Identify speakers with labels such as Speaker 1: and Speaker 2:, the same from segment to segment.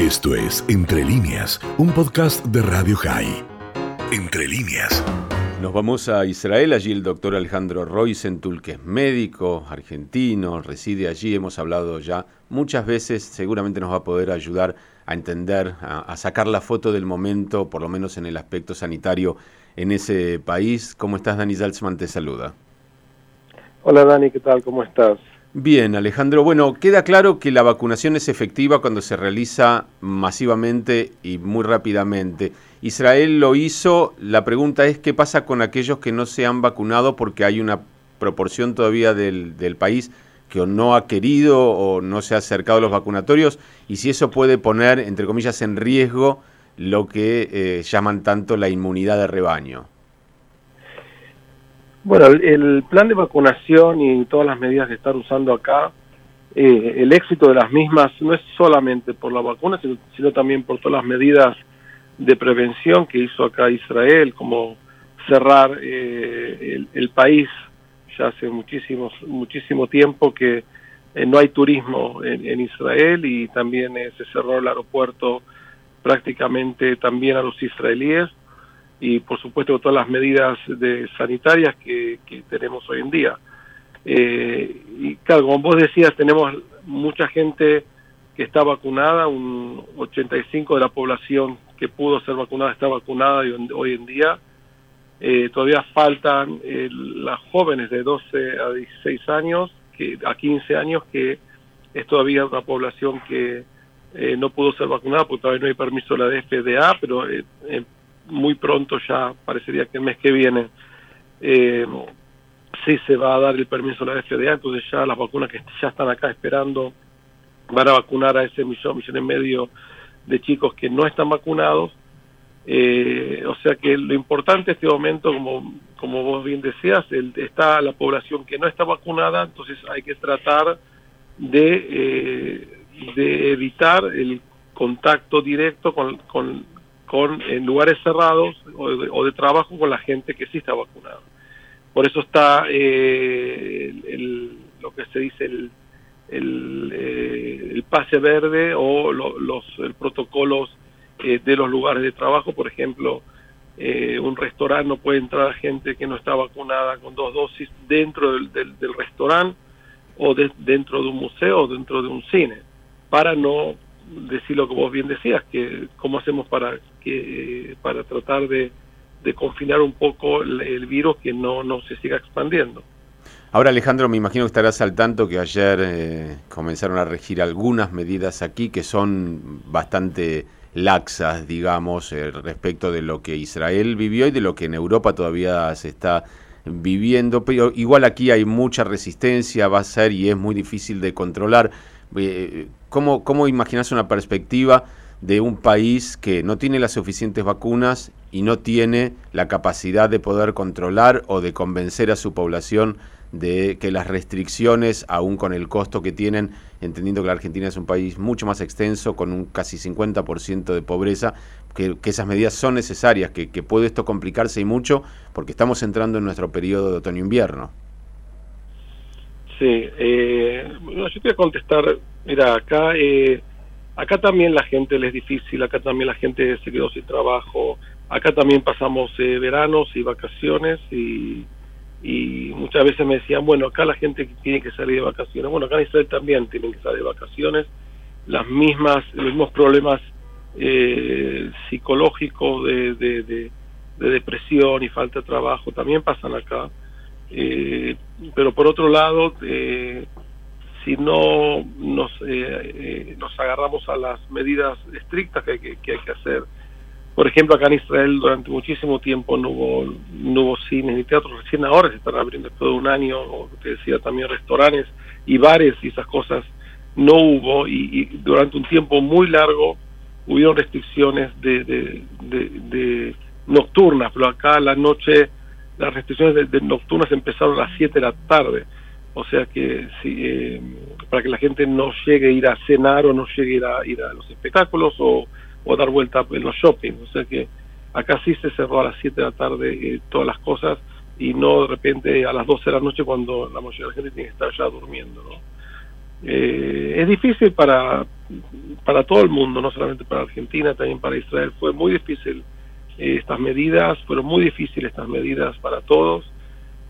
Speaker 1: Esto es Entre líneas, un podcast de Radio High. Entre líneas.
Speaker 2: Nos vamos a Israel, allí el doctor Alejandro Roycentul, que es médico argentino, reside allí, hemos hablado ya muchas veces, seguramente nos va a poder ayudar a entender, a, sacar la foto del momento, por lo menos en el aspecto sanitario en ese país. ¿Cómo estás, Dani Salzman? Te saluda.
Speaker 3: Hola, Dani, ¿qué tal? ¿Cómo estás?
Speaker 2: Bien, Alejandro. Bueno, queda claro que la vacunación es efectiva cuando se realiza masivamente y muy rápidamente. Israel lo hizo. La pregunta es qué pasa con aquellos que no se han vacunado porque hay una proporción todavía del, país que no ha querido o no se ha acercado a los vacunatorios y si eso puede poner, entre comillas, en riesgo lo que eh, llaman tanto la inmunidad de rebaño.
Speaker 3: Bueno, el, plan de vacunación y todas las medidas que están usando acá, eh, el éxito de las mismas no es solamente por la vacuna, sino, también por todas las medidas de prevención que hizo acá Israel, como cerrar eh, el, país. Ya hace muchísimos, muchísimo tiempo que eh, no hay turismo en, Israel y también se cerró el aeropuerto prácticamente también a los israelíes y por supuesto todas las medidas de sanitarias que, tenemos hoy en día. Eh, y claro, como vos decías, tenemos mucha gente que está vacunada, un 85 de la población que pudo ser vacunada está vacunada hoy en día. Eh, todavía faltan eh, las jóvenes de 12 a 16 años, que a 15 años, que es todavía una población que no pudo ser vacunada porque todavía no hay permiso de la FDA, pero muy pronto ya, parecería que el mes que viene, eh, sí se va a dar el permiso a la FDA, entonces ya las vacunas que ya están acá esperando van a vacunar a ese millón, millón y medio de chicos que no están vacunados. Eh, o sea que lo importante en este momento, como, como vos bien decías, el, está la población que no está vacunada, entonces hay que tratar de, eh, de evitar el contacto directo con, con, con en lugares cerrados o de, trabajo con la gente que sí está vacunada. Por eso está eh, el, lo que se dice el, el, eh, pase verde o los protocolos eh, de los lugares de trabajo. Por ejemplo, un restaurante no puede entrar gente que no está vacunada con dos dosis dentro del, del, restaurante o dentro de un museo o dentro de un cine para no decir lo que vos bien decías, que cómo hacemos para que para tratar de, confinar un poco el, virus que no, no se siga expandiendo.
Speaker 2: Ahora Alejandro, me imagino que estarás al tanto que ayer eh, comenzaron a regir algunas medidas aquí que son bastante laxas, digamos, eh, respecto de lo que Israel vivió y de lo que en Europa todavía se está viviendo, pero igual aquí hay mucha resistencia, va a ser y es muy difícil de controlar. Eh, ¿cómo, ¿Cómo imaginas una perspectiva de un país que no tiene las suficientes vacunas y no tiene la capacidad de poder controlar o de convencer a su población de que las restricciones, aún con el costo que tienen, entendiendo que la Argentina es un país mucho más extenso, con un casi 50% de pobreza, que, esas medidas son necesarias, que, puede esto complicarse y mucho, porque estamos entrando en nuestro periodo de otoño-invierno.
Speaker 3: Sí, eh, yo te voy a contestar, mira, acá, eh, acá también la gente le es difícil, acá también la gente se quedó sin trabajo, acá también pasamos eh, veranos y vacaciones y y muchas veces me decían, bueno, acá la gente tiene que salir de vacaciones. Bueno, acá en Israel también tienen que salir de vacaciones. Las mismas, los mismos problemas eh, psicológicos de, de, depresión y falta de trabajo también pasan acá. Eh, pero por otro lado, eh, si no nos, nos agarramos a las medidas estrictas que, que hay que hacer, por ejemplo, acá en Israel durante muchísimo tiempo no hubo, no hubo cines ni teatros, recién ahora se están abriendo después de un año, o te decía también restaurantes y bares y esas cosas no hubo. Y, durante un tiempo muy largo hubieron restricciones de, de, nocturnas, pero acá la noche las restricciones de, nocturnas empezaron a las 7 de la tarde, o sea que eh, para que la gente no llegue a ir a cenar o no llegue a ir a los espectáculos o o dar vuelta en los shopping. O sea que acá sí se cerró a las 7 de la tarde eh, todas las cosas y no de repente a las 12 de la noche cuando la mayoría de la gente tiene que estar ya durmiendo. ¿no? Eh, es difícil para, para todo el mundo, no solamente para Argentina, también para Israel. Fue muy difícil eh, estas medidas, fueron muy difíciles estas medidas para todos,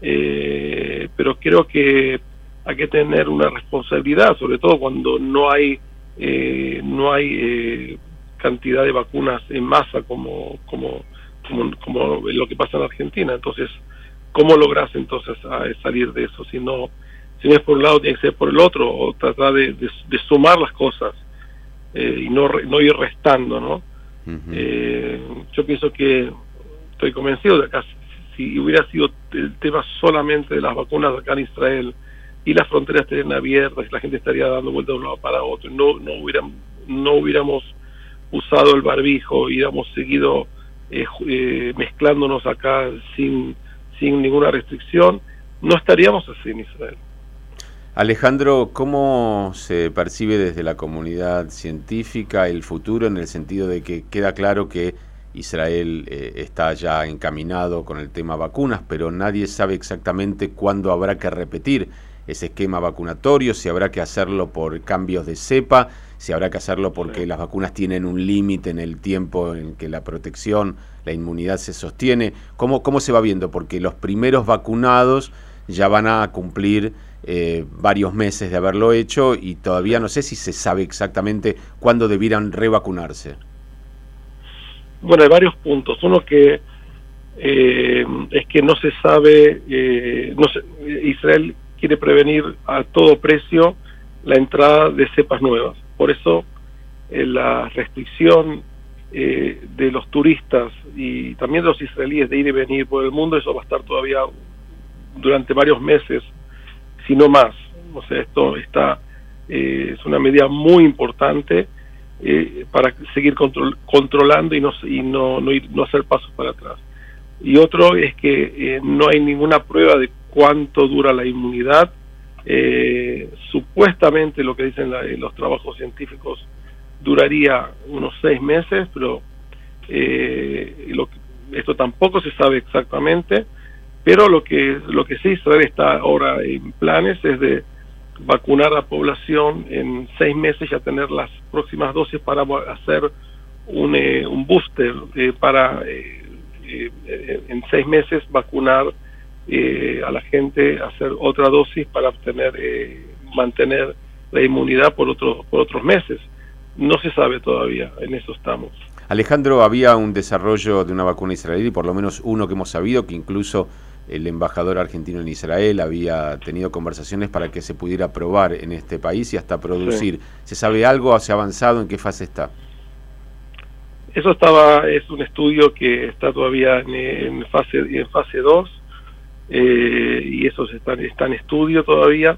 Speaker 3: eh, pero creo que hay que tener una responsabilidad, sobre todo cuando no hay eh, no hay cantidad de vacunas en masa como, como como, como lo que pasa en Argentina. Entonces, ¿cómo logras entonces salir de eso? Si no, si no es por un lado, tiene que ser por el otro, o tratar de, de sumar las cosas. Eh, y no, no ir restando, ¿no? Eh, yo pienso que estoy convencido de que si hubiera sido el tema solamente de las vacunas acá en Israel y las fronteras estarían abiertas, la gente estaría dando vueltas de un lado para otro, no, no, hubiéramos, no hubiéramos usado el barbijo, hubiéramos seguido eh, mezclándonos acá sin, sin ninguna restricción, no estaríamos así en Israel.
Speaker 2: Alejandro, ¿cómo se percibe desde la comunidad científica el futuro en el sentido de que queda claro que Israel eh, está ya encaminado con el tema vacunas, pero nadie sabe exactamente cuándo habrá que repetir ese esquema vacunatorio, si habrá que hacerlo por cambios de cepa, si habrá que hacerlo porque las vacunas tienen un límite en el tiempo en que la protección, la inmunidad se sostiene. ¿Cómo, ¿Cómo se va viendo? Porque los primeros vacunados ya van a cumplir eh, varios meses de haberlo hecho y todavía no sé si se sabe exactamente cuándo debieran revacunarse.
Speaker 3: Bueno, hay varios puntos. Uno que eh, es que no se sabe, eh, no Israel quiere prevenir a todo precio la entrada de cepas nuevas. Por eso la restricción de los turistas y también de los israelíes de ir y venir por el mundo, eso va a estar todavía durante varios meses sino más. O sea, esto está eh, es una medida muy importante eh, para seguir controlando y no y no, no, hacer pasos para atrás. Y otro es que eh, no hay ninguna prueba de cuánto dura la inmunidad. supuestamente lo que dicen los trabajos científicos duraría unos seis meses, pero lo, esto tampoco se sabe exactamente pero lo que, lo que sí Israel está ahora en planes es de vacunar a la población en seis meses ya tener las próximas dosis para hacer un, eh, un booster eh, para eh, en seis meses vacunar a la gente, hacer otra dosis para obtener, mantener la inmunidad por, otros por otros meses. No se sabe todavía, en eso estamos.
Speaker 2: Alejandro, había un desarrollo de una vacuna israelí, por lo menos uno que hemos sabido, que incluso el embajador argentino en Israel había tenido conversaciones para que se pudiera probar en este país y hasta producir. ¿Se sabe algo? ¿Se ha avanzado? ¿En qué fase está?
Speaker 3: Eso estaba, es un estudio que está todavía en, fase en fase 2 eh, y eso está, está en estudio todavía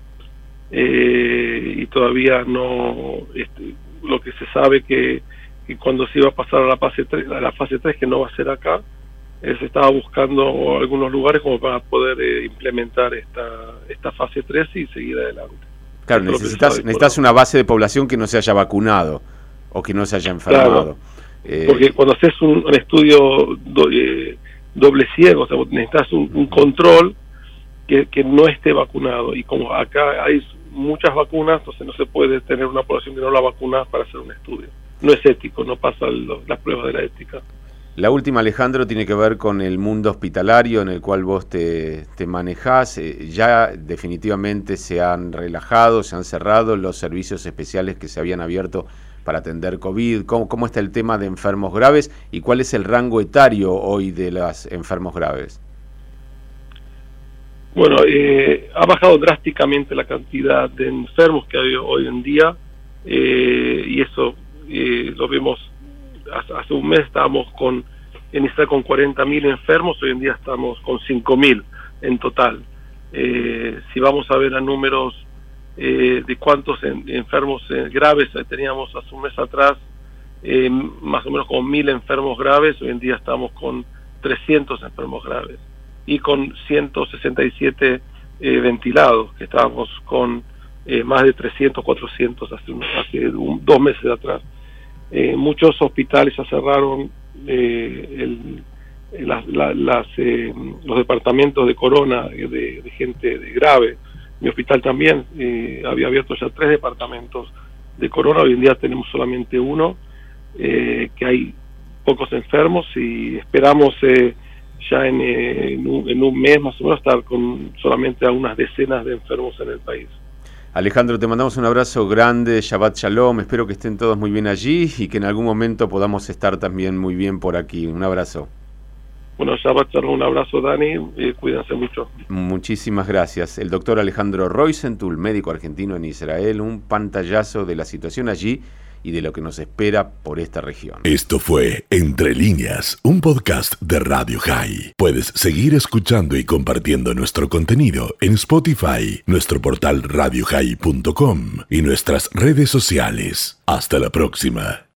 Speaker 3: eh, y todavía no, este, lo que se sabe que, que, cuando se iba a pasar a la fase 3, a la fase 3 que no va a ser acá, se estaba buscando algunos lugares como para poder eh, implementar esta, esta fase 3 y seguir adelante.
Speaker 2: Claro, necesitas, necesitas una base de población que no se haya vacunado o que no se haya enfermado.
Speaker 3: Eh, porque cuando haces un, estudio eh, doble ciego, o sea, necesitas un, control que, que, no esté vacunado. Y como acá hay muchas vacunas, entonces no se puede tener una población que no la vacuna para hacer un estudio. No es ético, no pasa las pruebas de la ética.
Speaker 2: La última, Alejandro, tiene que ver con el mundo hospitalario en el cual vos te, te manejás. Eh, ya definitivamente se han relajado, se han cerrado los servicios especiales que se habían abierto para atender COVID. ¿Cómo, cómo está el tema de enfermos graves y cuál es el rango etario hoy de los enfermos graves?
Speaker 3: Bueno, eh, ha bajado drásticamente la cantidad de enfermos que hay hoy en día eh, y eso lo vemos hace un mes estábamos con en Israel con 40.000 enfermos, hoy en día estamos con 5.000 en total. Eh, si vamos a ver a números eh, de cuántos enfermos eh, graves teníamos hace un mes atrás, más o menos con 1.000 enfermos graves, hoy en día estamos con 300 enfermos graves y con 167 ventilados, que estábamos con más de 300, 400 hace, hace dos meses atrás. Eh, muchos hospitales ya cerraron eh, las, eh, los departamentos de corona de, gente de grave. Mi hospital también había abierto ya tres departamentos de corona, hoy en día tenemos solamente uno, que hay pocos enfermos y esperamos ya en, un, en un mes más o menos estar con solamente a unas decenas de enfermos en el país.
Speaker 2: Alejandro, te mandamos un abrazo grande, Shabbat Shalom, espero que estén todos muy bien allí y que en algún momento podamos estar también muy bien por aquí. Un abrazo.
Speaker 3: Bueno, Shabbat Shalom, un abrazo Dani, y cuídense mucho.
Speaker 2: Muchísimas gracias. El doctor Alejandro Roycentul, médico argentino en Israel, un pantallazo de la situación allí y de lo que nos espera por esta región.
Speaker 1: Esto fue Entre líneas, un podcast de Radio High. Puedes seguir escuchando y compartiendo nuestro contenido en Spotify, nuestro portal radiohigh.com y nuestras redes sociales. Hasta la próxima.